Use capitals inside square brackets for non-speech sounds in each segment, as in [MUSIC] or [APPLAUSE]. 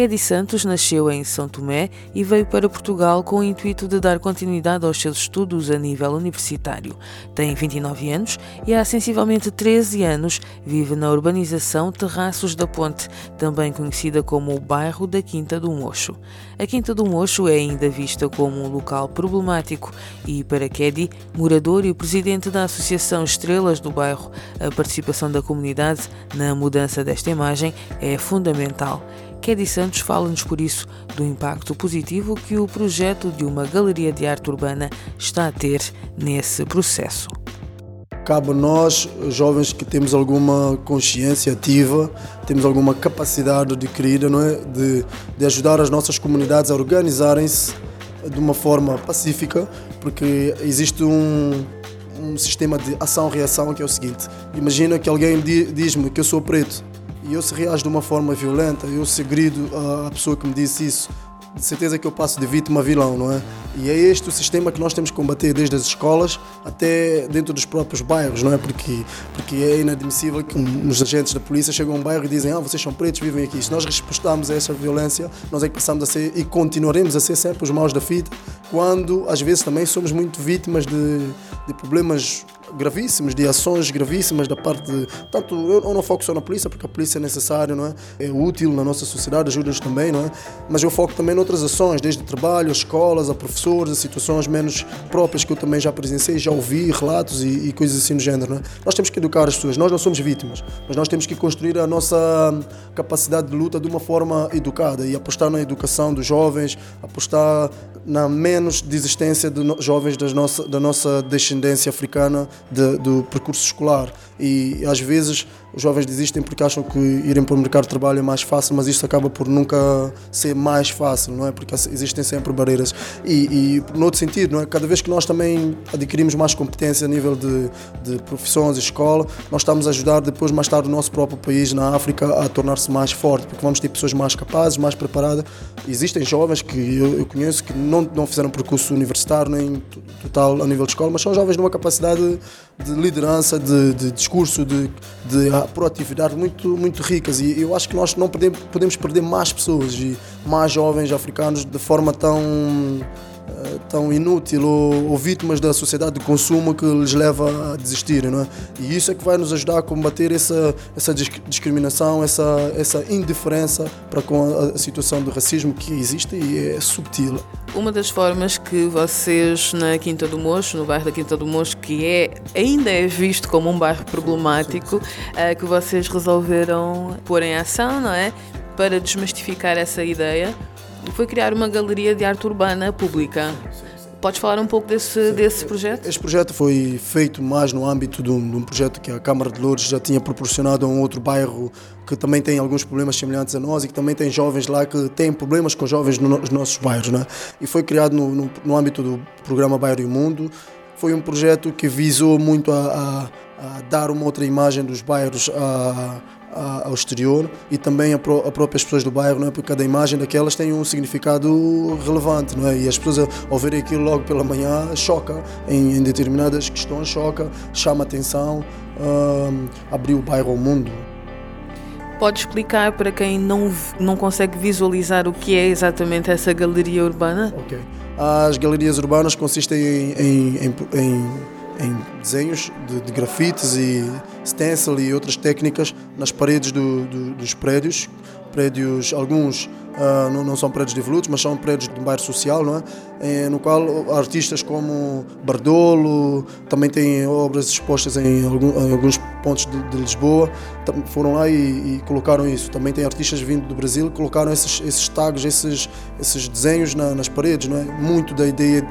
Kedi Santos nasceu em São Tomé e veio para Portugal com o intuito de dar continuidade aos seus estudos a nível universitário. Tem 29 anos e há sensivelmente 13 anos vive na urbanização Terraços da Ponte, também conhecida como o bairro da Quinta do Mocho. A Quinta do Mocho é ainda vista como um local problemático e, para Kedi, morador e presidente da Associação Estrelas do bairro, a participação da comunidade na mudança desta imagem é fundamental. Kedi Santos fala-nos, por isso, do impacto positivo que o projeto de uma galeria de arte urbana está a ter nesse processo. Cabe a nós, jovens que temos alguma consciência ativa, temos alguma capacidade adquirida, não é? de, de ajudar as nossas comunidades a organizarem-se de uma forma pacífica, porque existe um, um sistema de ação-reação que é o seguinte: imagina que alguém diz-me que eu sou preto e eu se reajo de uma forma violenta, eu se grido a pessoa que me disse isso, de certeza que eu passo de vítima a vilão, não é? E é este o sistema que nós temos que combater desde as escolas até dentro dos próprios bairros, não é? Porque, porque é inadmissível que os agentes da polícia chegam a um bairro e dizem ah, vocês são pretos, vivem aqui. Se nós respostamos a essa violência, nós é que passamos a ser e continuaremos a ser sempre os maus da fita, quando às vezes também somos muito vítimas de, de problemas gravíssimos, de ações gravíssimas da parte de. Tanto eu não foco só na polícia, porque a polícia é necessária, não é? É útil na nossa sociedade, ajuda-nos também, não é? Mas eu foco também noutras ações, desde trabalho, escolas, a professores, a situações menos próprias que eu também já presenciei, já ouvi relatos e, e coisas assim do género, não é? Nós temos que educar as pessoas, nós não somos vítimas, mas nós temos que construir a nossa capacidade de luta de uma forma educada e apostar na educação dos jovens, apostar na menos desistência de jovens das nossa, da nossa descendência africana de, do percurso escolar. E às vezes os jovens desistem porque acham que irem para o mercado de trabalho é mais fácil, mas isto acaba por nunca ser mais fácil, não é? Porque existem sempre barreiras. E, e no outro sentido, não é? Cada vez que nós também adquirimos mais competência a nível de, de profissões e escola, nós estamos a ajudar depois, mais tarde, o nosso próprio país na África a tornar-se mais forte, porque vamos ter pessoas mais capazes, mais preparadas. Existem jovens que eu, eu conheço que não, não fizeram percurso universitário nem total a nível de escola, mas são jovens de uma capacidade de liderança, de, de discurso, de, de proatividade muito, muito ricas. E eu acho que nós não podemos, perder mais pessoas e mais jovens africanos de forma tão tão inútil ou, ou, vítimas da sociedade de consumo que lhes leva a desistir, não é? E isso é que vai nos ajudar a combater essa essa discriminação, essa essa indiferença para com a, a situação do racismo que existe e é subtil. Uma das formas que vocês na Quinta do Mocho, no bairro da Quinta do Mocho, que é ainda é visto como um bairro problemático, é, que vocês resolveram pôr em ação, não é? Para desmistificar essa ideia foi criar uma galeria de arte urbana pública. Podes falar um pouco desse, desse projeto? Este projeto foi feito mais no âmbito de um, de um, projeto que a Câmara de Lourdes já tinha proporcionado a um outro bairro que também tem alguns problemas semelhantes a nós e que também tem jovens lá que têm problemas com jovens nos nossos bairros. Né? E foi criado no, no, no âmbito do programa Bairro e Mundo. Foi um projeto que visou muito a, a, a dar uma outra imagem dos bairros a, ao exterior e também a, pró a próprias pessoas do bairro, não é? porque cada imagem daquelas tem um significado relevante não é? e as pessoas ao verem aquilo logo pela manhã choca em, em determinadas questões, choca, chama atenção, uh, abriu o bairro ao mundo. Pode explicar para quem não, não consegue visualizar o que é exatamente essa galeria urbana? Ok. As galerias urbanas consistem em, em, em, em em desenhos de, de grafites e stencil e outras técnicas nas paredes do, do, dos prédios. Prédios, alguns uh, não, não, são prédios devolutos, mas são prédios de um bairro social, não é? é? no qual artistas como Bardolo também têm obras expostas em, algum, em alguns pontos de, de, Lisboa, foram lá e, e, colocaram isso. Também tem artistas vindo do Brasil que colocaram esses, esses tags, esses, esses desenhos na, nas paredes, não é? Muito da ideia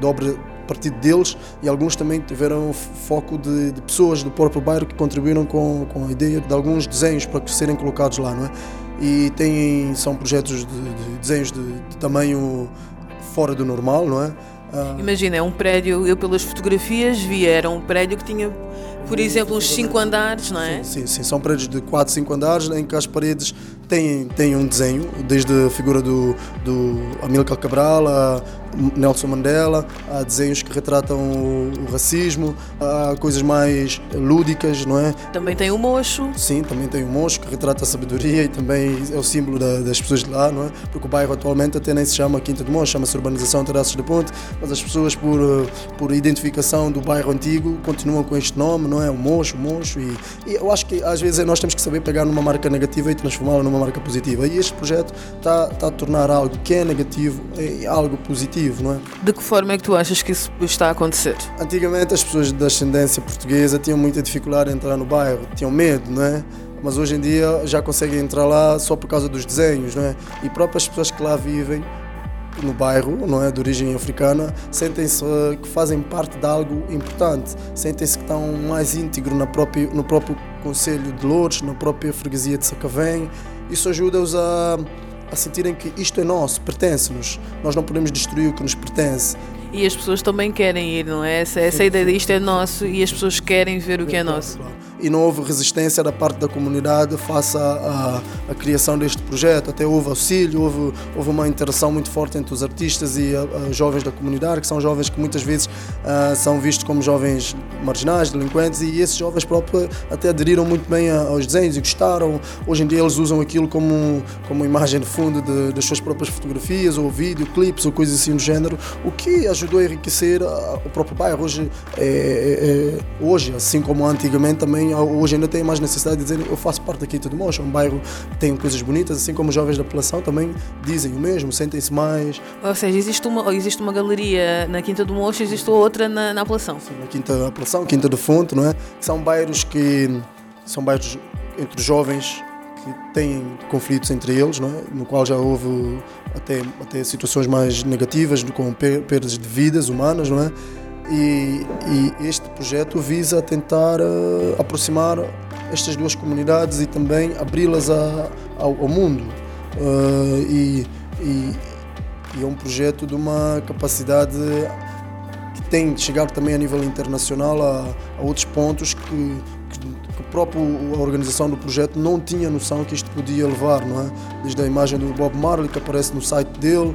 da obra partido deles e alguns também tiveram foco de, de, pessoas do próprio bairro que contribuíram com, com a ideia de alguns desenhos para serem colocados lá, não é? E têm, são projetos de, de desenhos de, de, tamanho fora do normal, não é? Ah, Imagina, é um prédio, eu pelas fotografias vi, era um prédio que tinha por exemplo, uns 5 andares, não é? Sim, sim, são prédios de 4, 5 andares em que as paredes têm, têm um desenho, desde a figura do, do Amílcar Cabral a Nelson Mandela, há desenhos que retratam o, racismo, há coisas mais lúdicas, não é? Também tem o mocho. Sim, também tem o mocho que retrata a sabedoria e também é o símbolo da, das pessoas de lá, não é? Porque o bairro atualmente até nem se chama Quinta de Mocho, chama-se Urbanização Terraços de Ponte, mas as pessoas por, por identificação do bairro antigo continuam com este nome, não é? O mocho, o mocho e, e eu acho que às vezes nós temos que saber pegar numa marca negativa e transformá-la numa marca positiva e este projeto está, está a tornar algo que é negativo em algo positivo positivo, não é? De que forma é que tu achas que isso está a acontecer? Antigamente as pessoas de ascendência portuguesa tinham muita dificuldade em entrar no bairro, tinham medo, não é? Mas hoje em dia já conseguem entrar lá só por causa dos desenhos, não é? E próprias pessoas que lá vivem no bairro, não é, de origem africana, sentem-se eh, que fazem parte de algo importante, sentem-se que estão mais íntegro na própria, no próprio Conselho de Lourdes, na própria freguesia de Sacavém. Isso ajuda-os a a sentirem que isto é nosso, pertence-nos. Nós não podemos destruir o que nos pertence. E as pessoas também querem ir, não é? Essa, essa ideia de isto é nosso e as pessoas querem ver o que é nosso. E não houve resistência da parte da comunidade face à, à, à criação deste projeto. Até houve auxílio, houve, houve uma interação muito forte entre os artistas e os jovens da comunidade, que são jovens que muitas vezes uh, são vistos como jovens marginais, delinquentes, e esses jovens próprios até aderiram muito bem aos desenhos e gostaram. Hoje em dia eles usam aquilo como, como imagem de fundo de, das suas próprias fotografias, ou vídeo, clipes, ou coisas assim do género, o que ajudou a enriquecer o próprio bairro. Hoje, é, é, é, hoje assim como antigamente, também hoje ainda tem mais necessidade de dizer eu faço parte daqui de Mocha, é um bairro que tem coisas bonitas, assim como jovens da população também dizem o mesmo, sentem-se mais. Ou seja, existe uma, existe uma galeria na Quinta do Mocha, existe outra na, na Apelação. Sim, na Quinta da Apelação, Quinta do Fonte, não é? Que são bairros que são bairros entre jovens que têm conflitos entre eles, não é? no qual já houve até, até situações mais negativas, com perdas de vidas humanas, não é? E, e este projeto visa tentar uh, aproximar estas duas comunidades e também abri-las ao, ao, mundo. Uh, e, e, e, é um projeto de uma capacidade que tem de chegar também a nível internacional a, a outros pontos que, própria organização do projeto não tinha noção que isto podia levar, não é? Desde a imagem do Bob Marley que aparece no site dele,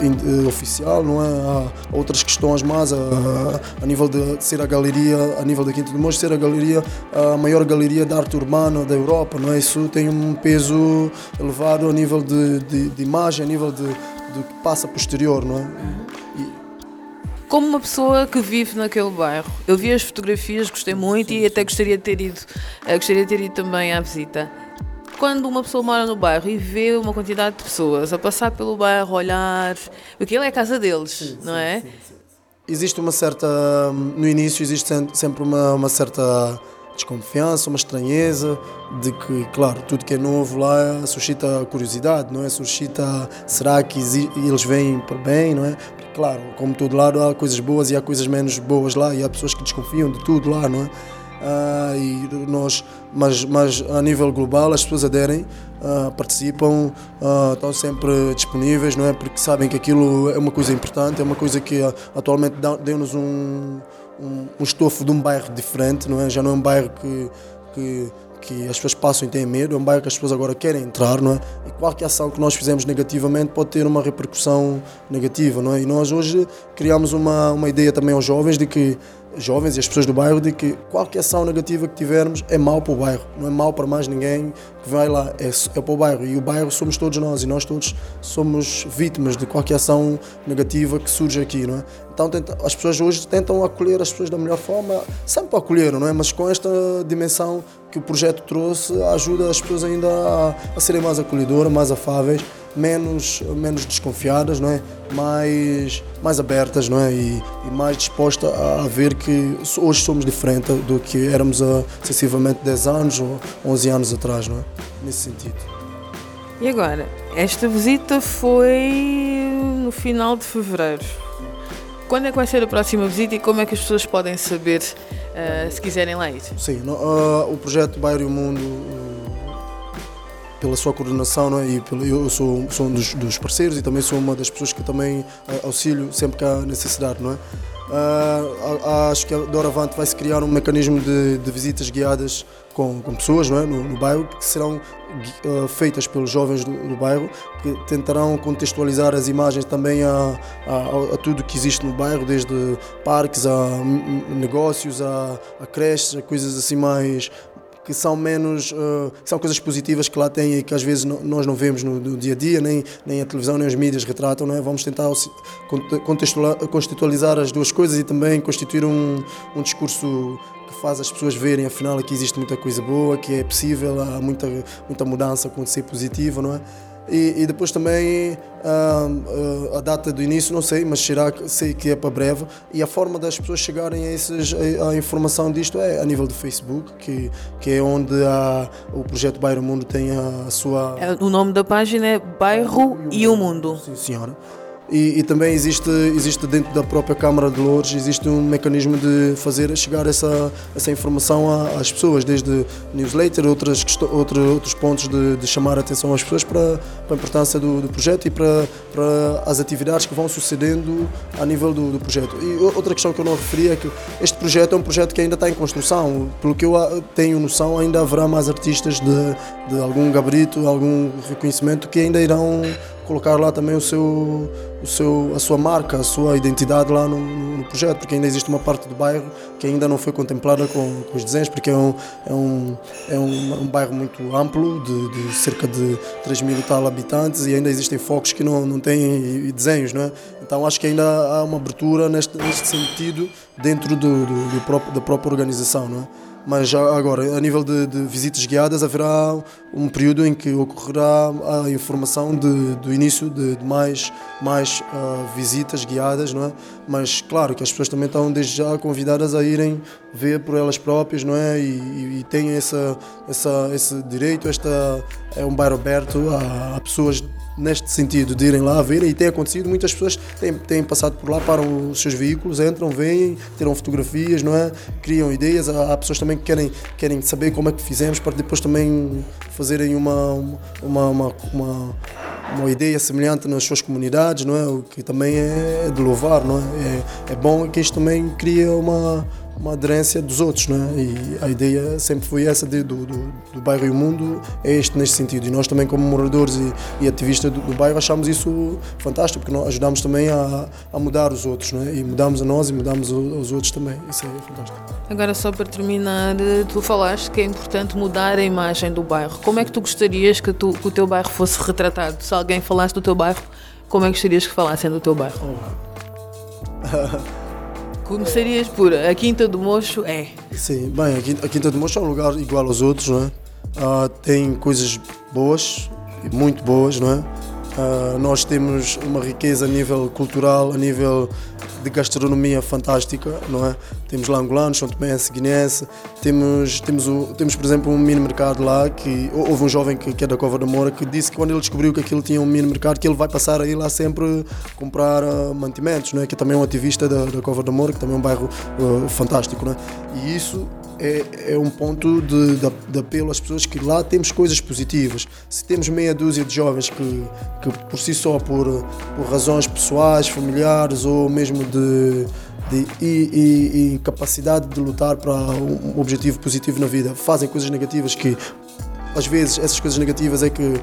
eh, oficial, não é? Há outras questões mais a, a, nível de ser a galeria, a nível da Quinta do Monte, ser a galeria, a maior galeria de arte urbana da Europa, não é? Isso tem um peso elevado a nível de, de, de imagem, a nível de, de que passa posterior, não é? Como uma pessoa que vive naquele bairro. Eu vi as fotografias, gostei muito e até gostaria de ter ido, uh, gostaria de ter ido também à visita. Quando uma pessoa mora no bairro e vê uma quantidade de pessoas a passar pelo bairro, olhar, aquilo é a casa deles, sim, não sim, é? Sim, existe uma certa, no início existe sempre uma, uma certa desconfiança, uma estranheza de que, claro, tudo que é novo lá suscita curiosidade, não é? Suscita, será que eles vêm para bem, não é? Claro, como todo lado há coisas boas e há coisas menos boas lá e há pessoas que desconfiam de tudo lá, não é? Uh, e nós, mas, mas a nível global as pessoas aderem, uh, participam, uh, estão sempre disponíveis, não é? Porque sabem que aquilo é uma coisa importante, é uma coisa que atualmente deu-nos um, um, um estofo de um bairro diferente, não é? Já não é um bairro que, que que as pessoas passam e têm medo, é um bairro que as pessoas agora querem entrar, não é? E qualquer ação que nós fizemos negativamente pode ter uma repercussão negativa, não é? E nós hoje criamos uma, uma ideia também aos jovens de que jovens e as pessoas do bairro de que qualquer ação negativa que tivermos é mau para o bairro, não é mau para mais ninguém que vai lá, é, é para o bairro e o bairro somos todos nós e nós todos somos vítimas de qualquer ação negativa que surge aqui, não é? Então tenta, as pessoas hoje tentam acolher as pessoas da melhor forma, sempre acolheram, não é? Mas com esta dimensão que o projeto trouxe ajuda as pessoas ainda a, a serem mais acolhedoras, mais afáveis menos, menos desconfiadas, não é? mais, mais abertas não é? e, e mais dispostas a, ver que hoje somos diferentes do que éramos há sensivelmente 10 anos ou 11 anos atrás, não é? nesse sentido. E agora, esta visita foi no final de fevereiro. Quando é que vai ser a próxima visita e como é que as pessoas podem saber uh, se quiserem lá ir? Sim, no, uh, o projeto Bairro e o Mundo pela sua coordenação não é? e pelo, eu sou, sou um dos, dos, parceiros e também sou uma das pessoas que também uh, auxilio sempre que há necessidade. Não é? Uh, acho que doravante vai-se criar um mecanismo de, de visitas guiadas com, com, pessoas é? no, no bairro que serão uh, feitas pelos jovens do, do, bairro que tentarão contextualizar as imagens também a, a, a tudo que existe no bairro, desde parques a negócios, a, a creches, a coisas assim mais, que são menos uh, são coisas positivas que lá têm e que às vezes nós não vemos no, no, dia a dia nem nem a televisão nem os mídias retratam não é? vamos tentar contextualizar as duas coisas e também constituir um, um discurso que faz as pessoas verem afinal que existe muita coisa boa que é possível há muita muita mudança acontecer positiva não é e, e depois também uh, uh, a data do início, não sei, mas será, sei que é para breve. E a forma das pessoas chegarem a, esses, a, a informação disto é a nível do Facebook, que, que é onde a, o projeto Bairro Mundo tem a, a sua. É, o nome da página é Bairro e o Mundo. Sim, senhora. E, e, também existe, existe dentro da própria Câmara de Lourdes existe um mecanismo de fazer chegar essa, essa informação às pessoas, desde newsletter, outras, outro, outros pontos de, de, chamar a atenção às pessoas para, para a importância do, do, projeto e para, para as atividades que vão sucedendo a nível do, do, projeto. E outra questão que eu não referi é que este projeto é um projeto que ainda está em construção. Pelo que eu tenho noção, ainda haverá mais artistas de, de algum gabarito, algum reconhecimento que ainda irão colocar lá também o seu, o seu, a sua marca, a sua identidade lá no, no, projeto, porque ainda existe uma parte do bairro que ainda não foi contemplada com, com os desenhos, porque é um, é um, é um, um bairro muito amplo, de, de, cerca de 3 mil e tal habitantes, e ainda existem focos que não, não têm desenhos, não é? Então acho que ainda há uma abertura neste, neste sentido dentro do, do, do próprio, da própria organização, não é? Mas agora, a nível de, de, visitas guiadas, haverá um período em que ocorrerá a informação de, do início de, de mais, mais uh, visitas guiadas, não é? Mas claro que as pessoas também estão desde já convidadas a irem ver por elas próprias, não é? E, e, têm essa, essa, esse direito, esta é um bairro aberto a, a pessoas neste sentido de irem lá ver e tem acontecido, muitas pessoas têm, têm passado por lá, param os seus veículos, entram, vêm, tiram fotografias, não é? Criam ideias, há, há, pessoas também que querem, querem saber como é que fizemos para depois também fazerem uma, uma, uma, uma, uma ideia semelhante nas suas comunidades, não é? O que também é de louvar, não é? É, é bom que isto também cria uma uma aderência dos outros, não é? E a ideia sempre foi essa de, do, do, do, bairro e o mundo, é este neste sentido. E nós também, como moradores e, e ativistas do, do, bairro, achamos isso fantástico, porque nós ajudamos também a, a mudar os outros, não é? E mudamos a nós e mudamos aos outros também. Isso é fantástico. Agora, só para terminar, tu falaste que é importante mudar a imagem do bairro. Como é que tu gostarias que, tu, que o teu bairro fosse retratado? Se alguém falasse do teu bairro, como é que gostarias que falassem do teu bairro? Oh. [LAUGHS] Começarias por a Quinta do Mocho é? Sim, bem, a Quinta, do Mocho é um lugar igual aos outros, não é? Uh, tem coisas boas, muito boas, não é? Uh, nós temos uma riqueza a nível cultural, a nível de gastronomia fantástica, não é? Temos lá angolanos, São Tomé, Guinense, temos, temos, o, temos, por exemplo, um mini mercado lá, que houve um jovem que, que é da Cova da Moura que disse que quando ele descobriu que aquilo tinha um mini mercado, que ele vai passar aí lá sempre comprar uh, mantimentos, não é? Que também é um ativista da, da Cova da Moura, que também é um bairro uh, fantástico, não é? E isso é, é um ponto de, de, de, apelo às pessoas que lá temos coisas positivas. Se temos meia dúzia de jovens que, que por si só, por, por razões pessoais, familiares ou mesmo de, de e, e, e, capacidade de lutar para um objetivo positivo na vida, fazem coisas negativas que às vezes essas coisas negativas é que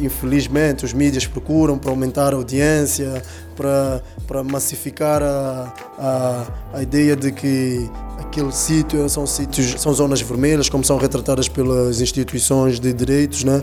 infelizmente os mídias procuram para aumentar a audiência, para, para massificar a, a, a ideia de que aquele sítio são sítios, são zonas vermelhas, como são retratadas pelas instituições de direitos, né?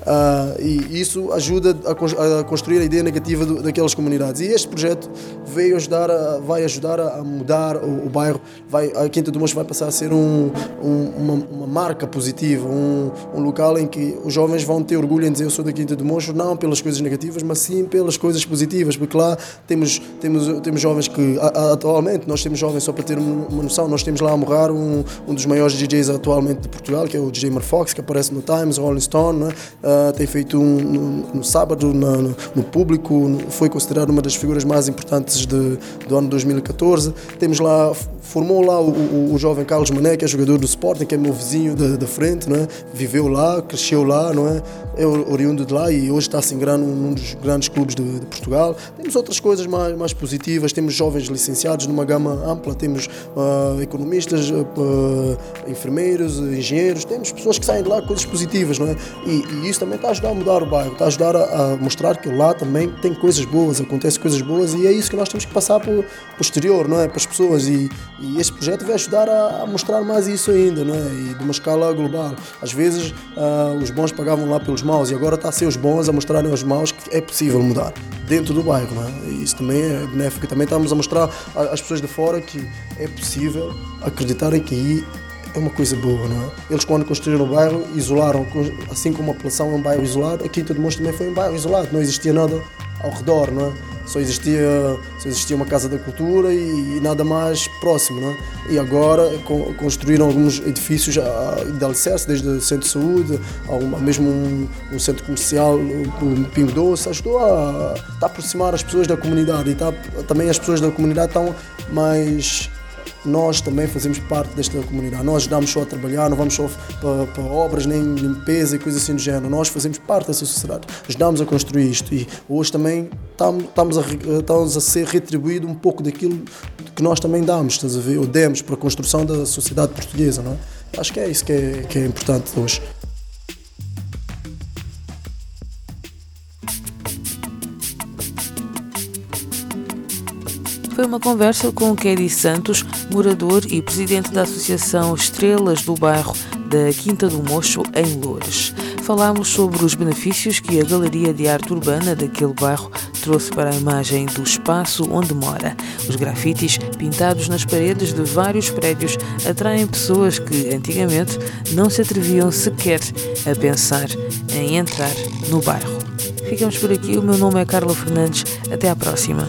Uh, e isso ajuda a, a, construir a ideia negativa do, daquelas comunidades. E este projeto veio ajudar a, vai ajudar a mudar o, o, bairro. Vai, a Quinta do Mocho vai passar a ser um, um, uma, uma, marca positiva, um, um, local em que os jovens vão ter orgulho em dizer eu sou da Quinta do Mocho, não pelas coisas negativas, mas sim pelas coisas positivas, porque lá temos, temos, temos jovens que, atualmente, nós temos jovens, só para ter uma noção, nós temos lá a morrer um, um dos maiores DJs atualmente de Portugal, que é o DJ Marfox, que aparece no Times, Rolling Stone, é? Uh, tem feito um, no, no sábado no, no, público, foi considerado uma das figuras mais importantes de, do ano 2014. Temos lá, formou lá o, o, o, jovem Carlos Mané, que é jogador do Sporting, que é meu vizinho da, frente, não é? viveu lá, cresceu lá, não é? é oriundo de lá e hoje está se ingrar num dos grandes clubes de, de, Portugal. Temos outras coisas mais, mais positivas, temos jovens licenciados numa gama ampla, temos uh, economistas, uh, enfermeiros, engenheiros, temos pessoas que saem de lá coisas positivas, não é? E, e isso também está a ajudar a mudar o bairro, está a ajudar a, a, mostrar que lá também tem coisas boas, acontecem coisas boas e é isso que nós temos que passar para o exterior, não é? Para as pessoas e, e este projeto vai ajudar a, a, mostrar mais isso ainda, não é? E de uma escala global. Às vezes uh, os bons pagavam lá pelos maus e agora está a ser os bons a mostrarem aos maus que é possível mudar dentro do bairro, não é? E isso também é benéfico. Também estamos a mostrar às pessoas de fora que é possível acreditarem que é uma coisa boa, não é? Eles quando construíram o bairro, isolaram, assim como a população é um bairro isolado, a Quinta do Monstro também foi um bairro isolado, não existia nada ao redor, não é? Só existia, só existia uma casa da cultura e, e nada mais próximo, não é? E agora construíram alguns edifícios de alicerce, desde o centro de saúde, ao, mesmo um, um, centro comercial, o Pingo Doce, ajudou a, a aproximar as pessoas da comunidade e tá, também as pessoas da comunidade estão mais nós também fazemos parte desta comunidade. Nós ajudamos só a trabalhar, não vamos só para, para, obras, nem limpeza e coisas assim do género. Nós fazemos parte dessa sociedade, ajudamos a construir isto e hoje também estamos a, estamos a ser retribuído um pouco daquilo que nós também damos, estás a ver, ou demos para a construção da sociedade portuguesa. Não é? Acho que é isso que é, que é importante hoje. Uma conversa com Kelly Santos, morador e presidente da Associação Estrelas do Bairro da Quinta do Mocho, em Loures. Falámos sobre os benefícios que a Galeria de Arte Urbana daquele bairro trouxe para a imagem do espaço onde mora. Os grafites pintados nas paredes de vários prédios atraem pessoas que antigamente não se atreviam sequer a pensar em entrar no bairro. Ficamos por aqui. O meu nome é Carla Fernandes. Até à próxima.